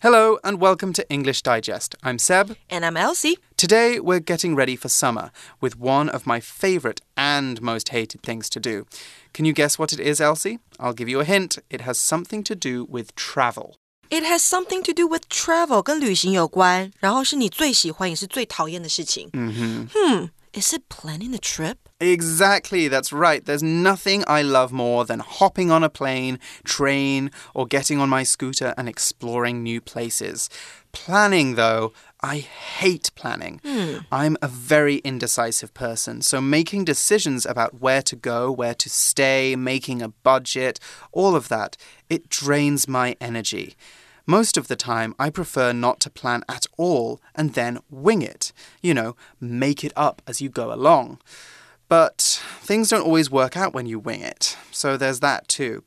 Hello and welcome to English Digest. I'm Seb. And I'm Elsie. Today we're getting ready for summer with one of my favorite and most hated things to do. Can you guess what it is, Elsie? I'll give you a hint. It has something to do with travel. It has something to do with travel，跟旅行有关，然后是你最喜欢也是最讨厌的事情。嗯哼。Hmm. is it planning the trip? Exactly, that's right. There's nothing I love more than hopping on a plane, train, or getting on my scooter and exploring new places. Planning, though, I hate planning. Hmm. I'm a very indecisive person, so making decisions about where to go, where to stay, making a budget, all of that, it drains my energy. Most of the time, I prefer not to plan at all and then wing it. You know, make it up as you go along. But things don't always work out when you wing it, so there's that too.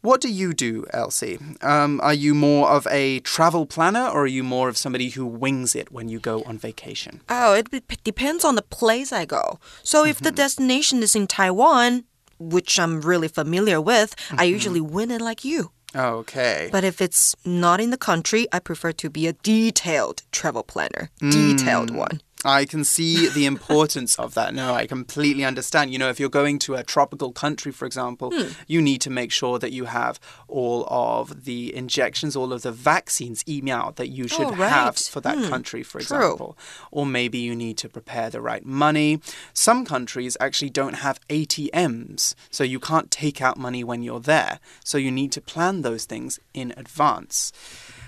What do you do, Elsie? Um, are you more of a travel planner or are you more of somebody who wings it when you go on vacation? Oh, it depends on the place I go. So if mm -hmm. the mm-hmm. destination is in Taiwan, which I'm really familiar with, mm -hmm. I mm-hmm. usually wing it like you. Okay. But if it's not in the country, I prefer to be a detailed travel planner. Mm. Detailed one. I can see the importance of that. No, I completely understand. You know, if you're going to a tropical country, for example, hmm. you need to make sure that you have all of the injections, all of the vaccines, 疫苗, that you should oh, right. have for that hmm. country, for True. example. Or maybe you need to prepare the right money. Some countries actually don't have ATMs, so you can't take out money when you're there. So you need to plan those things in advance.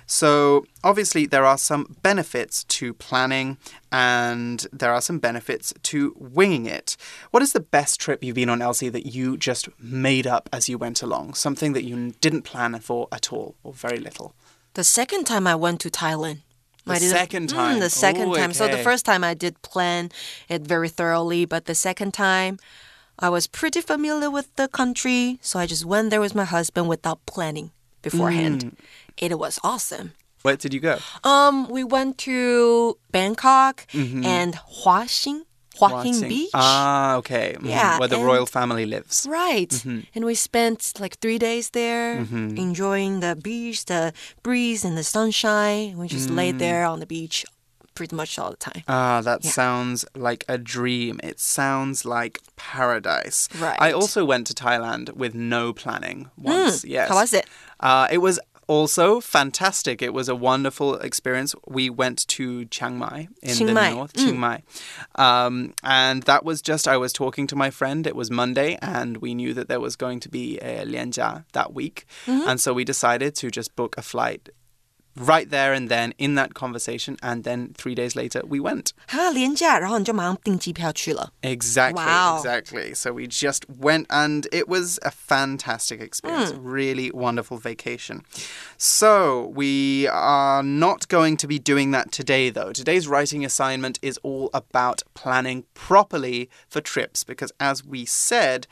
So, obviously, there are some benefits to planning and there are some benefits to winging it. What is the best trip you've been on, Elsie, that you just made up as you went along? Something that you didn't plan for at all or very little? The second time I went to Thailand. The second time. Mm, the second Ooh, time. Okay. So the first time I did plan it very thoroughly, but the second time I was pretty familiar with the country, so I just went there with my husband without planning beforehand. Mm. It was awesome. Where did you go? Um, we went to Bangkok mm -hmm. and Hua Hin. Huaxing Beach. Ah, okay. Mm -hmm. Yeah. Where the royal family lives. Right. Mm -hmm. And we spent like three days there mm-hmm. enjoying the beach, the breeze, and the sunshine. We just laid mm. there on the beach pretty much all the time. Ah, that yeah. sounds like a dream. It sounds like paradise. Right. I also went to Thailand with no planning once. Mm, yes. How was it? Uh, it was also fantastic. It was a wonderful experience. We went to Chiang Mai in Chiang the Mai. north, mm. Chiang Mai. Um, and that was just, I was talking to my friend. It was Monday, and we knew that there was going to be a Lianjia that week. Mm -hmm. And so we decided to just book a flight right there and then in that conversation, and then three days later we went. Exactly. Wow. Exactly. So we just went, and it was a fantastic experience. Mm. Really wonderful vacation. So we are not going to be doing that today, though. Today's writing assignment is all about planning properly for trips, because as we said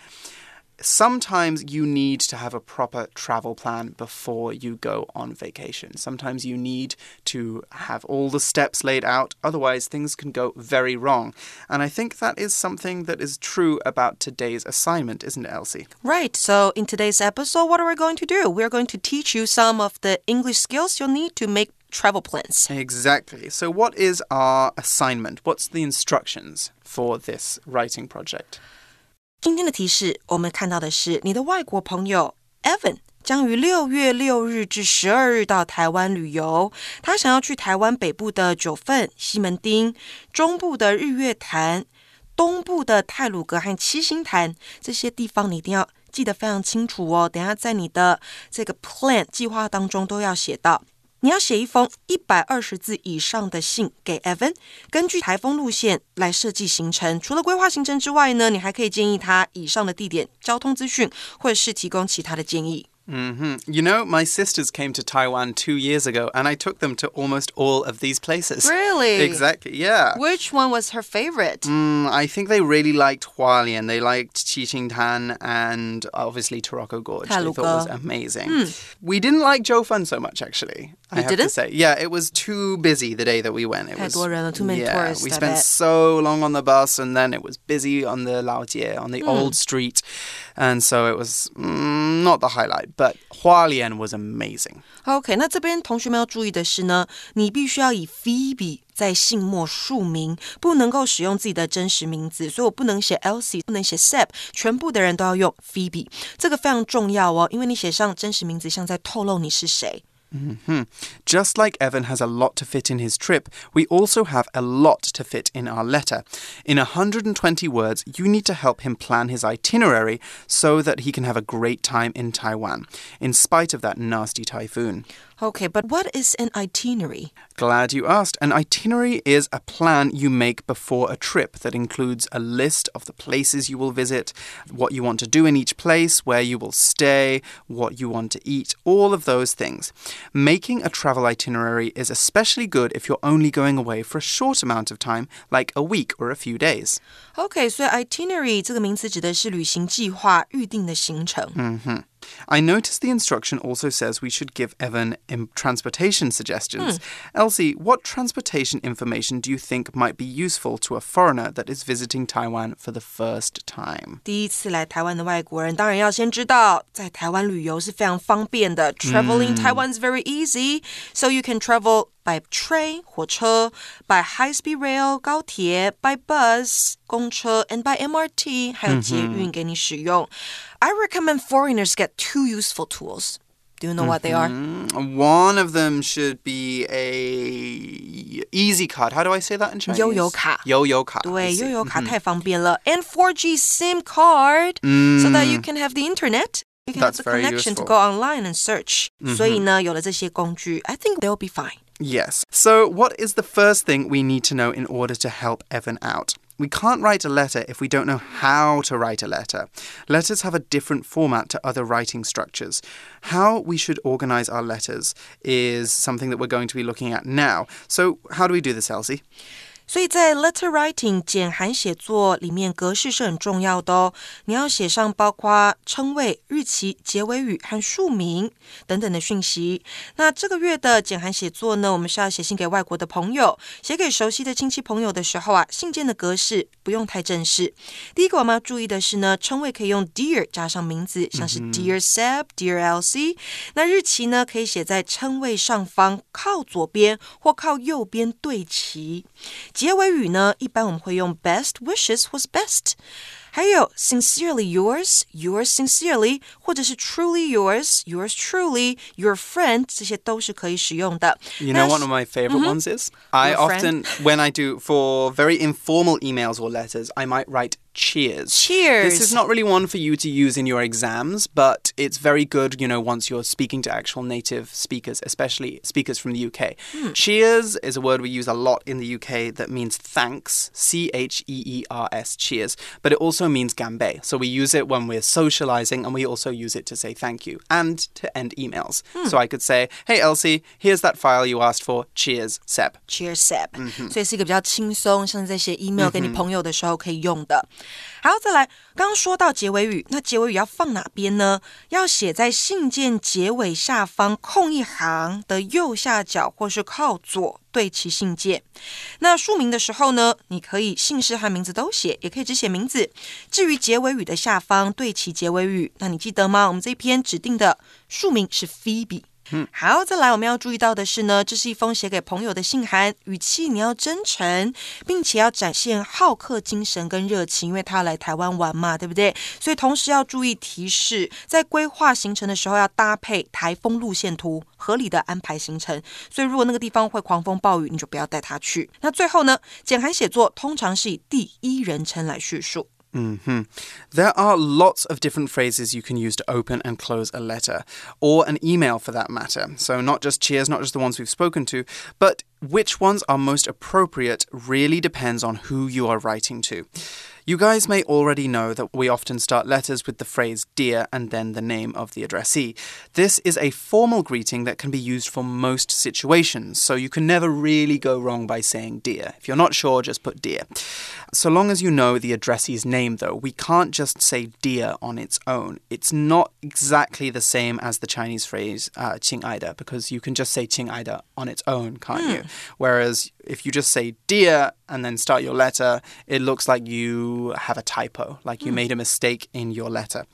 sometimes you need to have a proper travel plan before you go on vacation. Sometimes you need to have all the steps laid out, otherwise, things can go very wrong. And I think that is something that is true about today's assignment, isn't it, Elsie? Right. So, in today's episode, what are we going to do? We're going to teach you some of the English skills you'll need to make travel plans. Exactly. So, what is our assignment? What's the instructions for this writing project? 今天的提示，我们看到的是你的外国朋友 Evan 将于六月六日至十二日到台湾旅游。他想要去台湾北部的九份、西门町，中部的日月潭，东部的泰鲁阁和七星潭这些地方，你一定要记得非常清楚哦。等下在你的这个 plan 计划当中都要写到。你要写一封一百二十字以上的信给 Evan，根据台风路线来设计行程。除了规划行程之外呢，你还可以建议他以上的地点、交通资讯，或者是提供其他的建议。Mm -hmm. You know, my sisters came to Taiwan two years ago, and I took them to almost all of these places. Really? Exactly. Yeah. Which one was her favorite? Mm, I think they really liked Hualien. They liked Qixingtan and obviously Taroko Gorge. They thought was amazing. Mm. We didn't like Jiufen so much, actually. I have to didn't? say. Yeah, it was too busy the day that we went. It 太 was 多人了, too many yeah, tourists, We I spent bet. so long on the bus and then it was busy on the Laojie, on the Hmm. old street. And so it was mm, not the highlight, but Hualien was amazing. OK，那这边同学们要注意的是呢，你必须要以 Phoebe 在姓末署名，不能够使用自己的真实名字，所以我不能写 Elsie，不能写 Seb，全部的人都要用 Phoebe，这个非常重要哦，因为你写上真实名字，像在透露你是谁。 Mm-hmm. Just like Evan has a lot to fit in his trip, we also have a lot to fit in our letter. In 120 words, you need to help him plan his itinerary so that he can have a great time in Taiwan, in spite of that nasty typhoon. OK，but、what is an itinerary？ Glad you asked. An itinerary is a plan you make before a trip that includes a list of the places you will visit, what you want to do in each place, where you will stay, what you want to eat, all of those things. Making a travel itinerary is especially good if you're only going away for a short amount of time, like a week or a few days. OK，所以 itinerary 这个名词指的是旅行计划、预定的行程。 I noticed the instruction also says we should give Evan im- transportation suggestions. Elsie, what transportation information do you think might be useful to a foreigner that is visiting Taiwan for the first time? 第一次来台湾的外国人，当然要先知道，在台湾旅游是非常方便的。Traveling Taiwan is very easy, so you can travel by train 火车，by high speed rail 高铁，by bus 公车，and by MRT 还有捷运给你使用。I recommend foreigners get two useful tools. Do you know what they are? Mm, One of them should be a easy card. How do I say that in Chinese? Yo-yo 卡。 Yo-yo 卡. I 对， see. 悠游卡太方便了，and 4G SIM card so that you can have the internet. You can have That's the very connection to useful. go online and search. 所以呢，有了这些工具，I think they'll be fine. Yes. So, what is the first thing we need to know in order to help Evan out? We can't write a letter if we don't know how to write a letter. Letters have a different format to other writing structures. How we should organize our letters is something that we're going to be looking at now. So, how do we do this, Elsie? 所以在 letter writing 简函写作里面，格式是很重要的哦。你要写上包括称谓、日期、结尾语和署名等等的讯息。那这个月的简函写作呢，我们是要写信给外国的朋友，写给熟悉的亲戚朋友的时候啊，信件的格式不用太正式。第一个我们要注意的是呢，称谓可以用 dear 加上名字，像是 Dear Seb、Dear Elsie。那日期呢，可以写在称谓上方靠左边或靠右边对齐。结尾语呢，一般我们会用 best wishes was best。还有 sincerely yours, yours sincerely，或者是 truly yours, yours truly, your friend，这些都是可以使用的。 You 那 know what one of my favorite ones is? I Your often, when I do for very informal emails or letters, I might write cheers. Cheers. This is not really one for you to use in your exams, but it's very good, you know, once you're speaking to actual native speakers, especially speakers from the UK. Cheers is a word we use a lot in the UK that means thanks, C H E E R S, cheers, but it also means gambe. So we use it when we're socializing and we also use it to say thank you and to end emails. So I could say, hey, Elsie, here's that file you asked for. Cheers, Seb. Cheers, Seb，、所以是一个比较轻松，像是在写 email 给你朋友的时候可以用的。 好，再来，刚刚说到结尾语，那结尾语要放哪边呢？要写在信件结尾下方空一行的右下角，或是靠左对齐信件。那署名的时候呢，你可以姓氏和名字都写，也可以只写名字。至于结尾语的下方对齐结尾语，那你记得吗？我们这篇指定的署名是 Phoebe。嗯好，再来我们要注意到的是呢，这是一封写给朋友的信函，语气你要真诚，并且要展现好客精神跟热情，因为他要来台湾玩嘛，对不对？所以同时要注意提示，在规划行程的时候要搭配台风路线图，合理的安排行程。所以如果那个地方会狂风暴雨，你就不要带他去。那最后呢，简函写作通常是以第一人称来叙述。Hmm There are lots of different phrases you can use to open and close a letter, or an email for that matter. So, not just cheers, not just the ones we've spoken to, but which ones are most appropriate really depends on who you are writing to. You guys may already know that we often start letters with the phrase dear and then the name of the addressee. This is a formal greeting that can be used for most situations, so you can never really go wrong by saying dear. If you're not sure, just put dear. So long as you know the addressee's name, though, we can't just say dear on its own. It's not exactly the same as the Chinese phrase uh, Qing'aida, because you can just say Qing'aida on its own, can't mm. you? Hmm. Whereas if you just say dear, and then start your letter, it looks like you have a typo, like you hmm. made a mistake in your letter.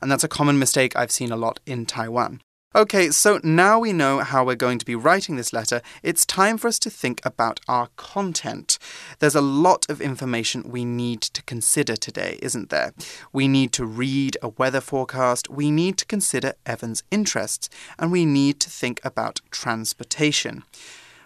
And that's a common mistake I've seen a lot in Taiwan. Okay, so now we know how we're going to be writing this letter, it's time for us to think about our content. There's a lot of information we need to consider today, isn't there? We need to read a weather forecast, we need to consider Evan's interests, and we need to think about transportation.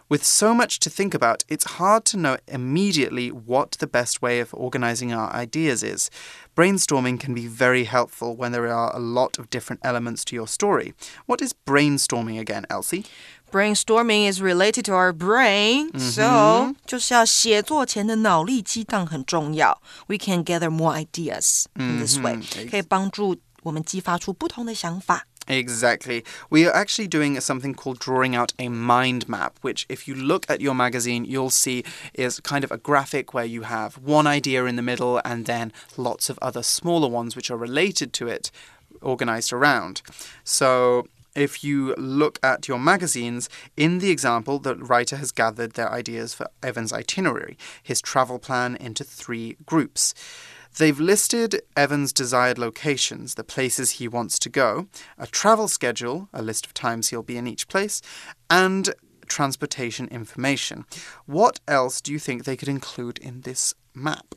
With so much to think about, it's hard to know immediately what the best way of organizing our ideas is. Brainstorming can be very helpful when there are a lot of different elements to your story. What is brainstorming again, Elsie? Brainstorming is related to our brain, so 就是要写作前的脑力激荡很重要。We can gather more ideas in this way，、可以帮助我们激发出不同的想法。 Exactly. We are actually doing something called drawing out a mind map, which, if you look at your magazine, you'll see is kind of a graphic where you have one idea in the middle and then lots of other smaller ones which are related to it organized around. So, if you look at your magazines, in the example, the writer has gathered their ideas for Evan's itinerary, his travel plan, into three groups. They've listed Evan's desired locations, the places he wants to go, a travel schedule, a list of times he'll be in each place, and transportation information. What else do you think they could include in this map?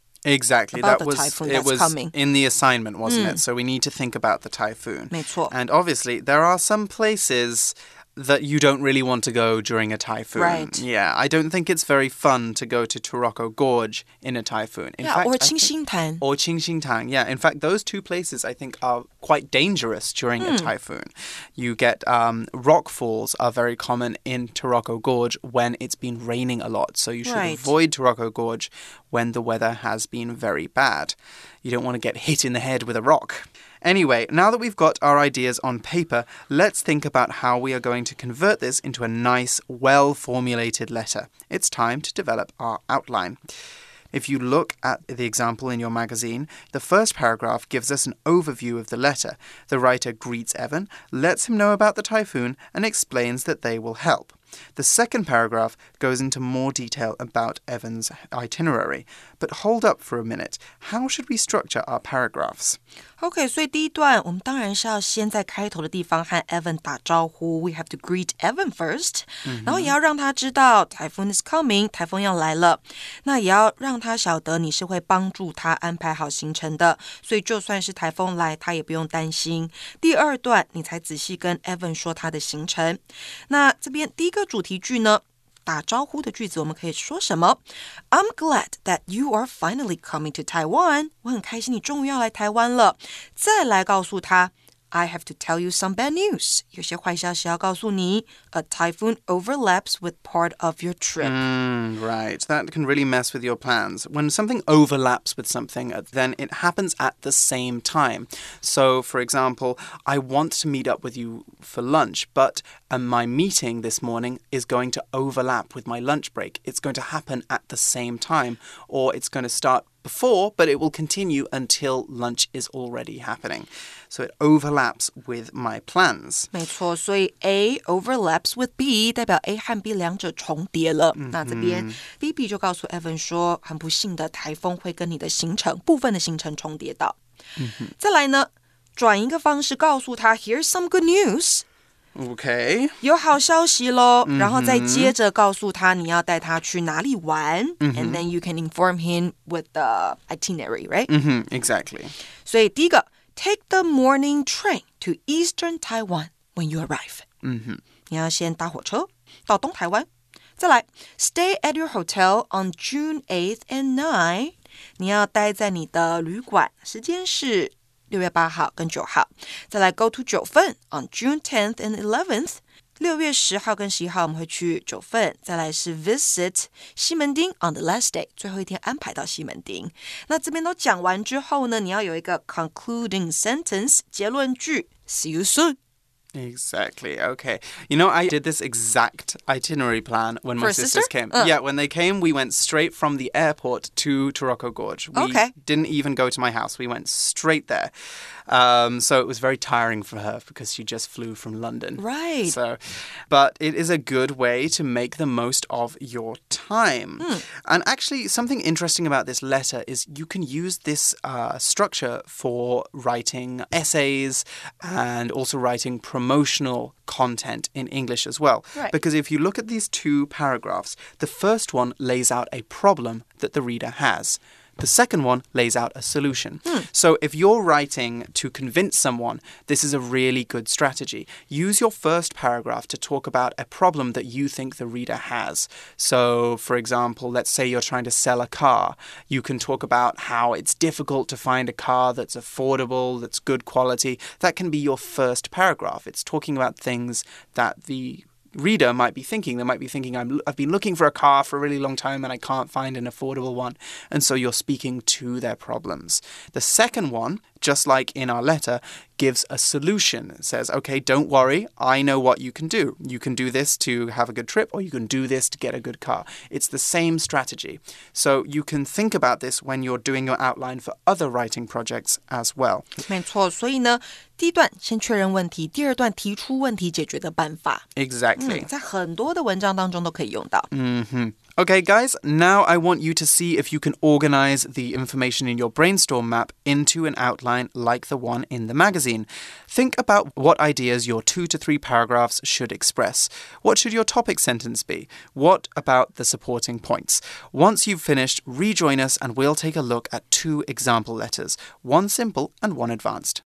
Exactly. About that the was it was coming. in the assignment, wasn't it? Hmm. So we need to think about the typhoon. 没错。And obviously, there are some places that you don't really want to go during a typhoon. Right. Yeah, I don't think it's very fun to go to Taroko Gorge in a typhoon. In yeah, fact, or Qixingtan. Or Qixingtan, yeah. In fact, those two places I think are quite dangerous during mm. a hmm. typhoon. You get um, rock falls are very common in Taroko Gorge when it's been raining a lot. So you should right. avoid Taroko Gorge when the weather has been very bad. You don't want to get hit in the head with a rock. Anyway, now that we've got our ideas on paper, let's think about how we are going to convert this into a nice, well formulated letter. It's time to develop our outline. If you look at the example in your magazine, the first paragraph gives us an overview of the letter. The writer greets Evan, lets him know about the typhoon, and explains that they will help. The second paragraph goes into more detail about Evan's itinerary. But hold up for a minute. How should we structure our paragraphs? OK，所以第一段我们当然是要先在开头的地方和 Evan 打招呼。We have to greet Evan first，、然后也要让他知道台风 is coming，台风要来了。那也要让他晓得你是会帮助他安排好行程的，所以就算是台风来，他也不用担心。第二段你才仔细跟 Evan 说他的行程。那这边第一个主题句呢？打招呼的句子我们可以说什么？I'm glad that you are finally coming to Taiwan。我很开心你终于要来台湾了。再来告诉他 ，I have to tell you some bad news。有些坏消息要告诉你。A typhoon overlaps with part of your trip。 Mm, right. That can really mess with your plans. When something overlaps with something, uh, then it happens at the same time. So, for example, I want to meet up with you for lunch, but um, my meeting this morning is going to overlap with my lunch break. It's going to happen at the same time, or it's going to start before, but it will continue until lunch is already happening. So it overlaps with my plans. 没错，所以 A overlaps with B，代表 A 和 B 两者重叠了。那这边 B B 就告诉 Evan 说，很不幸的台风会跟你的行程部分的行程重叠到。再来呢，转一个方式告诉他，Here's some good news。 Okay. 有好消息喽，然后再接着告诉他你要带他去哪里玩、a n d then you can inform him with the itinerary, right？、hmm exactly. 所以第一个，take the morning train to Eastern Taiwan when you arrive. 嗯哼，你要先搭火车到东台湾，再来 stay at your hotel on June 8th and 9th。你要待在你的旅馆，时间是六月八号跟九号。再来 go to 九份 on June 10th and eleventh，。六月十号跟十一号我们会去九份，再来是 visit 西门町 on the last day，最后一天安排到西门町。那这边都讲完之后呢，你要有一个 concluding sentence 结论句，see you soon。Exactly. Okay. You know, I did this exact itinerary plan when For my sisters sister? came. Uh. Yeah, when they came, we went straight from the airport to Taroko Gorge. We Okay. didn't even go to my house. We went straight there. Um, so it was very tiring for her because she just flew from London. Right. So, but it is a good way to make the most of your time. Hmm. And actually, something interesting about this letter is you can use this uh, structure for writing essays and also writing promotional content in English as well. Right. Because if you look at these two paragraphs, the first one lays out a problem that the reader has. The second one lays out a solution. Hmm. So, if you're writing to convince someone, this is a really good strategy. Use your first paragraph to talk about a problem that you think the reader has. So, for example, let's say you're trying to sell a car. You can talk about how it's difficult to find a car that's affordable, that's good quality. That can be your first paragraph. It's talking about things that the reader might be thinking. They might be thinking, I'm, I've been looking for a car for a really long time and I can't find an affordable one. And so you're speaking to their problems. The second one, just like in our letter, gives a solution. It says, okay, don't worry, I know what you can do. You can do this to have a good trip or you can do this to get a good car. It's the same strategy. So you can think about this when you're doing your outline for other writing projects as well. 没错，所以呢，第一段先确认问题，第二段提出问题解决的办法。 Exactly. 嗯，在很多的文章当中都可以用到。 hmm Okay, guys, now I want you to see if you can organize the information in your brainstorm map into an outline like the one in the magazine. Think about what ideas your two to three paragraphs should express. What should your topic sentence be? What about the supporting points? Once you've finished, rejoin us and we'll take a look at two example letters one simple and one advanced.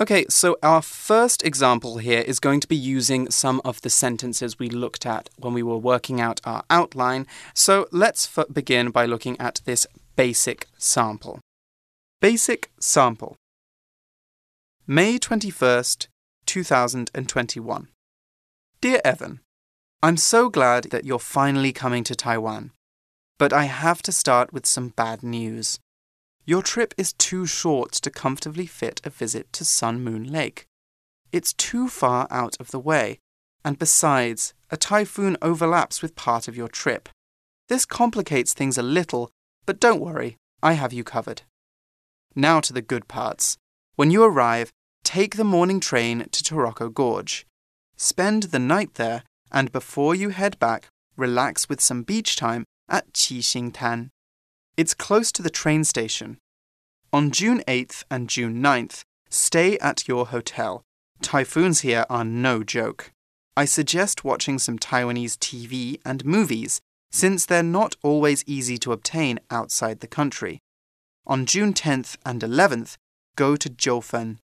Okay, so our first example here is going to be using some of the sentences we looked at when we were working out our outline. So let's begin by looking at this basic sample. Basic sample. May 21st, 2021. Dear Evan, I'm so glad that you're finally coming to Taiwan. But I have to start with some bad news. Your trip is too short to comfortably fit a visit to Sun Moon Lake. It's too far out of the way, and besides, a typhoon overlaps with part of your trip. This complicates things a little, but don't worry, I have you covered. Now to the good parts. When you arrive, take the morning train to Taroko Gorge. Spend the night there, and before you head back, relax with some beach time at Qixing Tan. It's close to the train station. On June 8th and June 9th, stay at your hotel. Typhoons here are no joke. I suggest watching some Taiwanese TV and movies, since they're not always easy to obtain outside the country. On June 10th and 11th, go to Jiufen.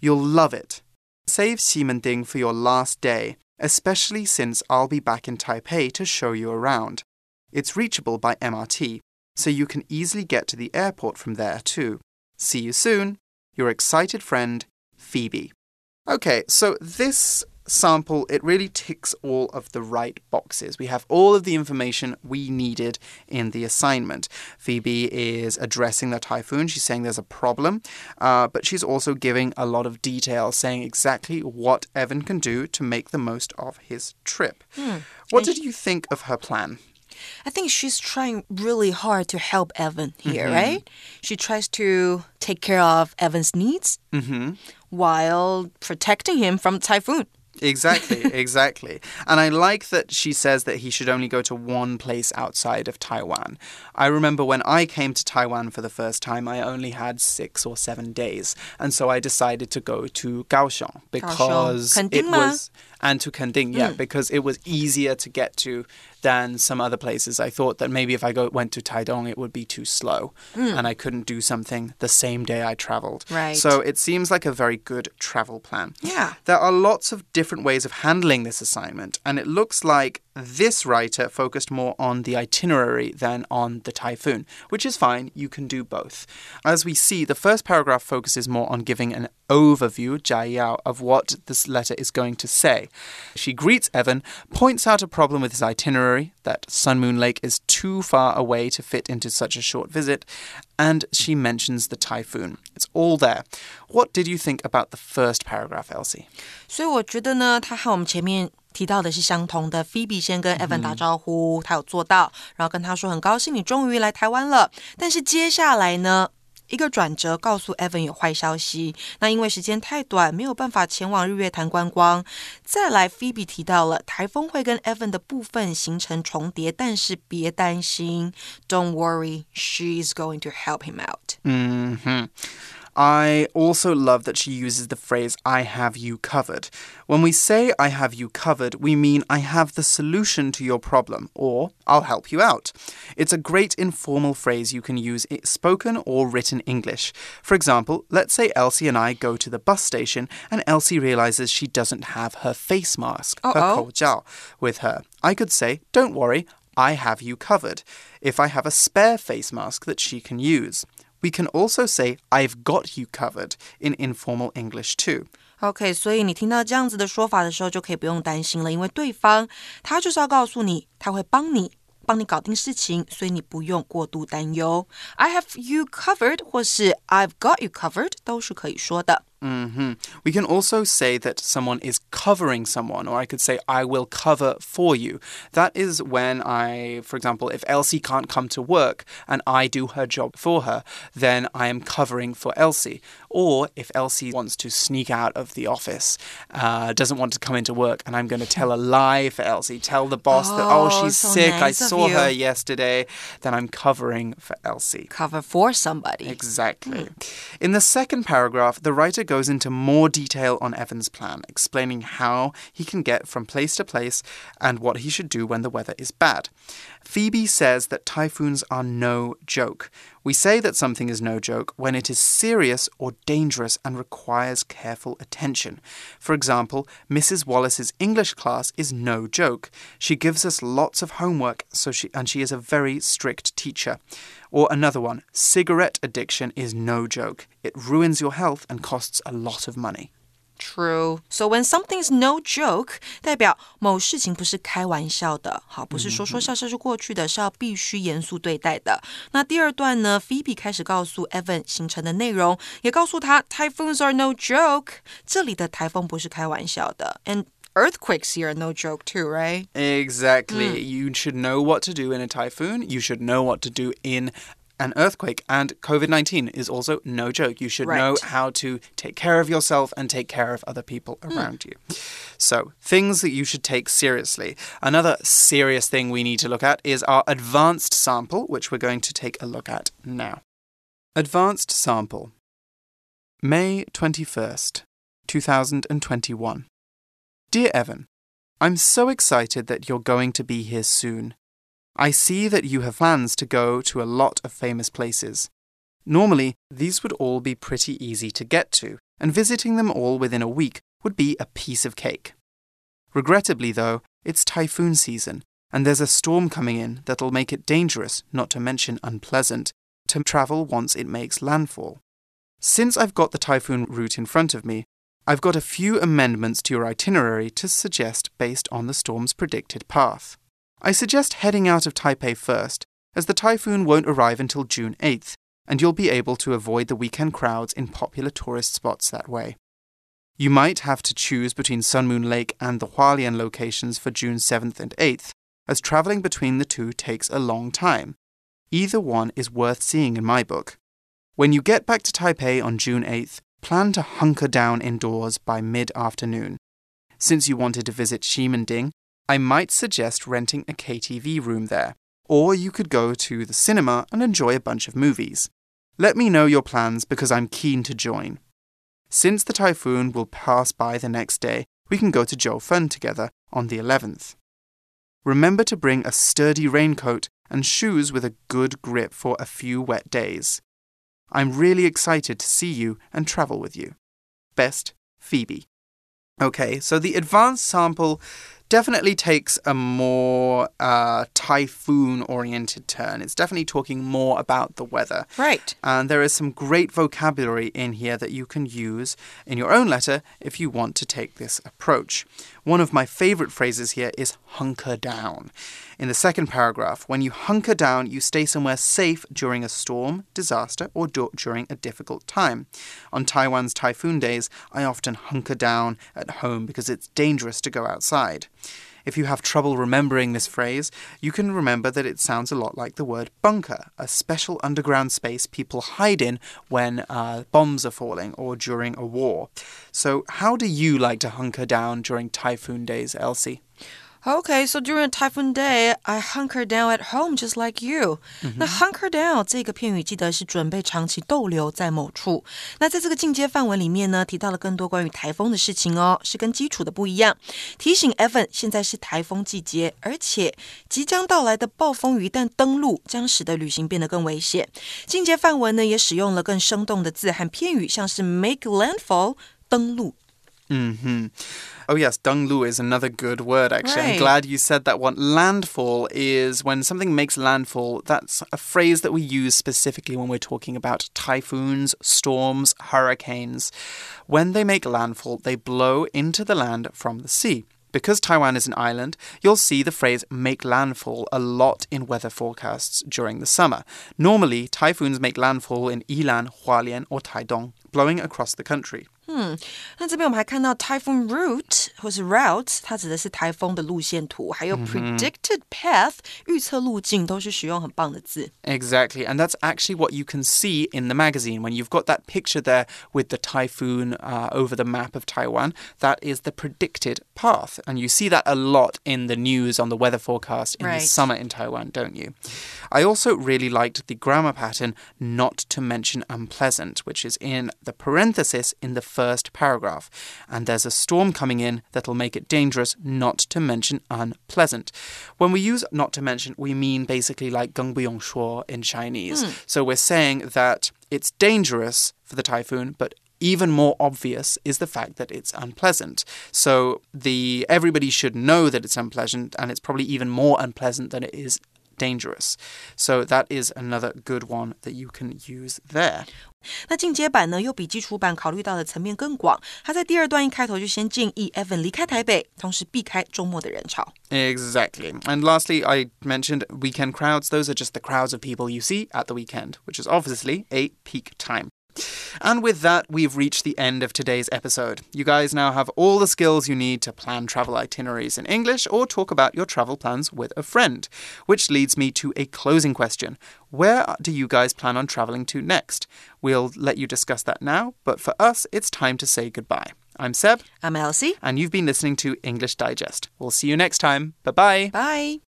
You'll love it. Save Ximending for your last day, especially since I'll be back in Taipei to show you around. It's reachable by MRT, so you can easily get to the airport from there too. See you soon. Your excited friend, Phoebe. Okay, so this sample, it really ticks all of the right boxes. We have all of the information we needed in the assignment. Phoebe is addressing the typhoon. She's saying there's a problem, uh, but she's also giving a lot of detail, saying exactly what Evan can do to make the most of his trip. What did you think of her plan? I think she's trying really hard to help Evan here, right? She tries to take care of Evan's needs Mm-hmm. while protecting him from typhoon. Exactly, exactly. and I like that she says that he should only go to one place outside of Taiwan. I remember when I came to Taiwan for the first time, I only had six or seven days. And so I decided to go to Kaohsiung because it was. And to Kending, yeah, mm. because it was easier to get to than some other places. I thought that maybe if I go went to Taidong, it would be too slow, mm. and I couldn't do something the same day I traveled. Right. So it seems like a very good travel plan. Yeah. There are lots of different ways of handling this assignment, and it looks like this writer focused more on the itinerary than on the typhoon, which is fine. You can do both. As we see, the first paragraph focuses more on giving an overview, 摘要, of what this letter is going to say. She greets Evan, points out a problem with his itinerary, that Sun Moon Lake is too far away to fit into such a short visit, and she mentions the typhoon. It's all there. What did you think about the first paragraph, Elsie? 所以我觉得呢，它和我们前面 提到的是相同的。Phoebe 先跟 Evan 打招呼，他有做到，然后跟他说很高兴你终于来台湾了。但是接下来呢？一个转折告诉 Evan 有坏消息，那因为时间太短，没有办法前往日月潭观光。再来，Phoebe 提到了台风会跟 Evan 的部分行程重叠，但是别担心，Don't worry, she's going to help him out。嗯哼。I also love that she uses the phrase, I have you covered. When we say I have you covered, we mean I have the solution to your problem, or I'll help you out. It's a great informal phrase you can use in spoken or written English. For example, let's say Elsie and I go to the bus station and Elsie realizes she doesn't have her face mask, uh -oh. her with her. I could say, Don't worry, I have you covered, if I have a spare face mask that she can use. We can also say I've got you covered in informal English too. OK，所以你听到这样子的说法的时候，就可以不用担心了，因为对方他就是要告诉你，他会帮你帮你搞定事情，所以你不用过度担忧。I have you covered，或是 I've got you covered，都是可以说的。 Mm -hmm. We can also say that someone is covering someone, or I could say, I will cover for you. That is when I, for example, if Elsie can't come to work and I do her job for her, then I am covering for Elsie. Or if Elsie wants to sneak out of the office, uh, doesn't want to come into work, and I'm going to tell a lie for Elsie, tell the boss oh, that, oh, she's so sick, nice I saw you. her yesterday, then I'm covering for Elsie. Cover for somebody. Exactly. Mm. In the second paragraph, the writer goes into more detail on Evan's plan, explaining how he can get from place to place and what he should do when the weather is bad. Phoebe says that typhoons are no joke. We say that something is no joke when it is serious or dangerous and requires careful attention. For example, Mrs. Wallace's English class is no joke. She gives us lots of homework, so she and she is a very strict teacher. Or another one, cigarette addiction is no joke. It ruins your health and costs a lot of money True. So when something's no joke，代表某事情不是开玩笑的，好，不是说说笑笑就过去的，是要必须严肃对待的。那第二段呢，Phoebe 开始告诉 Evan 行程的内容，也告诉他 typhoons are no joke。这里的台风不是开玩笑的，and earthquakes here are no joke too, right? Exactly. Mm. You should know what to do in a typhoon. You should know what to do in an earthquake. And COVID 19 is also no joke. You should right. know how to take care of yourself and take care of other people mm. around you. So, things that you should take seriously. Another serious thing we need to look at is our advanced sample, which we're going to take a look at now. Advanced sample May 21st, 2021. Dear Evan, I'm so excited that you're going to be here soon. I see that you have plans to go to a lot of famous places. Normally, these would all be pretty easy to get to, and visiting them all within a week would be a piece of cake. Regrettably, though, it's typhoon season, and there's a storm coming in that'll make it dangerous, not to mention unpleasant, to travel once it makes landfall. Since I've got the typhoon route in front of me, I've got a few amendments to your itinerary to suggest based on the storm's predicted path. I suggest heading out of Taipei first, as the typhoon won't arrive until June 8th, and you'll be able to avoid the weekend crowds in popular tourist spots that way. You might have to choose between Sun Moon Lake and the Hualien locations for June 7th and 8th, as traveling between the two takes a long time. Either one is worth seeing in my book. When you get back to Taipei on June 8th, plan to hunker down indoors by mid afternoon. since you wanted to visit Ximending, I might suggest renting a KTV room there. Or you could go to the cinema and enjoy a bunch of movies. Let me know your plans because I'm keen to join. Since the typhoon will pass by the next day, we can go to Jiufen together on the 11th. Remember to bring a sturdy raincoat and shoes with a good grip for a few wet days. I'm really excited to see you and travel with you. Best, Phoebe. Okay, so the advanced sample definitely takes a more uh, typhoon oriented turn. It's definitely talking more about the weather. Right. And there is some great vocabulary in here that you can use in your own letter if you want to take this approach. One of my favorite phrases here is hunker down. In the second paragraph, when you hunker down, you stay somewhere safe during a storm, disaster, or do during a difficult time. On Taiwan's typhoon days, I often hunker down at home because it's dangerous to go outside. If you have trouble remembering this phrase, you can remember that it sounds a lot like the word bunker, a special underground space people hide in when uh, bombs are falling or during a war. So, how do you like to hunker down during typhoon days, Elsie? Okay, so during a typhoon day, I hunker down at home just like you. 那 hunker down 这个片语记得是准备长期逗留在某处。那在这个进阶范文里面呢，提到了更多关于台风的事情哦，是跟基础的不一样。提醒 Evan，现在是台风季节，而且即将到来的暴风雨一旦登陆，将使得旅行变得更危险。进阶范文呢，也使用了更生动的字和片语，像是 make landfall 登陆。 hmm Oh, yes, Donglu is another good word, actually. Right. I'm glad you said that one. Landfall is when something makes landfall. That's a phrase that we use specifically when we're talking about typhoons, storms, hurricanes. When they make landfall, they blow into the land from the sea. Because Taiwan is an island, you'll see the phrase make landfall a lot in weather forecasts during the summer. Normally, typhoons make landfall in Yilan, Hualien, or Taidong, blowing across the country. 嗯，那这边我们还看到 typhoon route 或是 route，它指的是台风的路线图，还有 predicted path 预测路径，都是使用很棒的字。 Exactly, and that's actually what you can see in the magazine. When you've got that picture there with the typhoon uh, over the map of Taiwan, that is the predicted path. And you see that a lot in the news on the weather forecast in Right. the summer in Taiwan, don't you? I also really liked the grammar pattern not to mention unpleasant, which is in the parenthesis in the first paragraph. And there's a storm coming in that'll make it dangerous not to mention unpleasant. When we use not to mention, we mean basically like 更不用说 in Chinese. So we're saying that it's dangerous for the typhoon, but even more obvious is the fact that it's unpleasant. So the everybody should know that it's unpleasant, and it's probably even more unpleasant than it is dangerous. So that is another good one that you can use there. 那进阶版呢，又比基础版考虑到的层面更广。它在第二段一开头就先建议 Evan 离开台北，同时避开周末的人潮。 Exactly. And lastly, I mentioned weekend crowds. Those are just the crowds of people you see at the weekend, which is obviously a peak time. And with that, we've reached the end of today's episode. You guys now have all the skills you need to plan travel itineraries in English or talk about your travel plans with a friend. Which leads me to a closing question. Where do you guys plan on traveling to next? We'll let you discuss that now, but for us, it's time to say goodbye. I'm Seb, I'm Elsie. and you've been listening to English Digest. We'll see you next time. Bye bye. Bye.